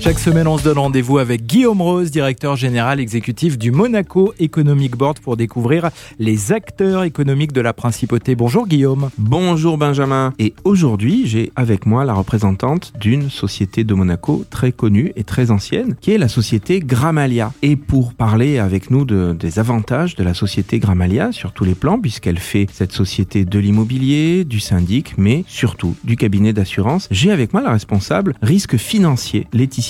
Chaque semaine, on se donne rendez-vous avec Guillaume Rose, directeur général exécutif du Monaco Economic Board pour découvrir les acteurs économiques de la principauté. Bonjour Guillaume. Bonjour Benjamin. Et aujourd'hui, j'ai avec moi la représentante d'une société de Monaco très connue et très ancienne, qui est la société Gramalia. Et pour parler avec nous de, des avantages de la société Gramalia sur tous les plans, puisqu'elle fait cette société de l'immobilier, du syndic, mais surtout du cabinet d'assurance, j'ai avec moi la responsable risque financier, Laetitia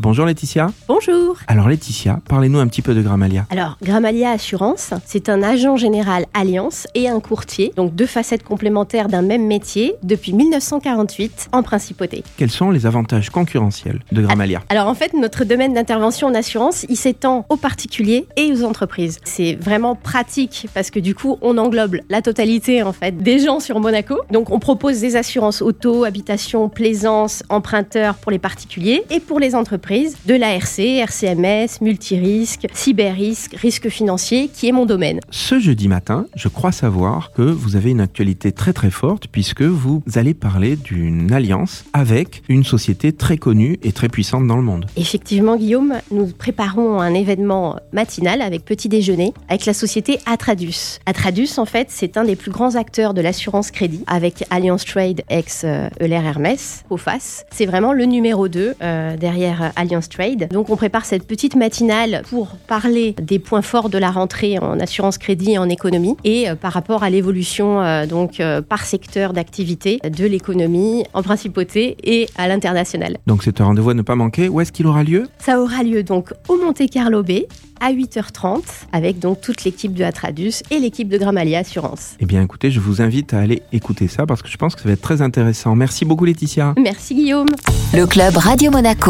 Bonjour Laetitia. Bonjour. Alors Laetitia, parlez-nous un petit peu de Gramalia. Alors Gramalia Assurance, c'est un agent général Alliance et un courtier, donc deux facettes complémentaires d'un même métier depuis 1948 en principauté. Quels sont les avantages concurrentiels de Gramalia Alors en fait, notre domaine d'intervention en assurance, il s'étend aux particuliers et aux entreprises. C'est vraiment pratique parce que du coup, on englobe la totalité en fait des gens sur Monaco. Donc on propose des assurances auto, habitation, plaisance, emprunteurs pour les particuliers et pour les entreprises de l'ARC, RCMS, multirisque, cyberrisque, risque financier, qui est mon domaine. Ce jeudi matin, je crois savoir que vous avez une actualité très très forte puisque vous allez parler d'une alliance avec une société très connue et très puissante dans le monde. Effectivement, Guillaume, nous préparons un événement matinal avec petit déjeuner avec la société Atradus. Atradus, en fait, c'est un des plus grands acteurs de l'assurance crédit avec Alliance Trade ex Euler Hermès, au face. C'est vraiment le numéro 2 euh, derrière Alliance Trade. Donc on prépare cette petite matinale pour parler des points forts de la rentrée en assurance crédit et en économie et euh, par rapport à l'évolution euh, donc par secteur d'activité de l'économie en principauté et à l'international. Donc c'est un rendez-vous à ne pas manquer. Où est-ce qu'il aura lieu? Ça aura lieu donc au Monte Carlo Bay à 8h30 avec donc toute l'équipe de Atradus et l'équipe de Gramalia Assurance. Eh bien écoutez, je vous invite à aller écouter ça parce que je pense que ça va être très intéressant. Merci beaucoup Laetitia. Merci Guillaume. Le club Radio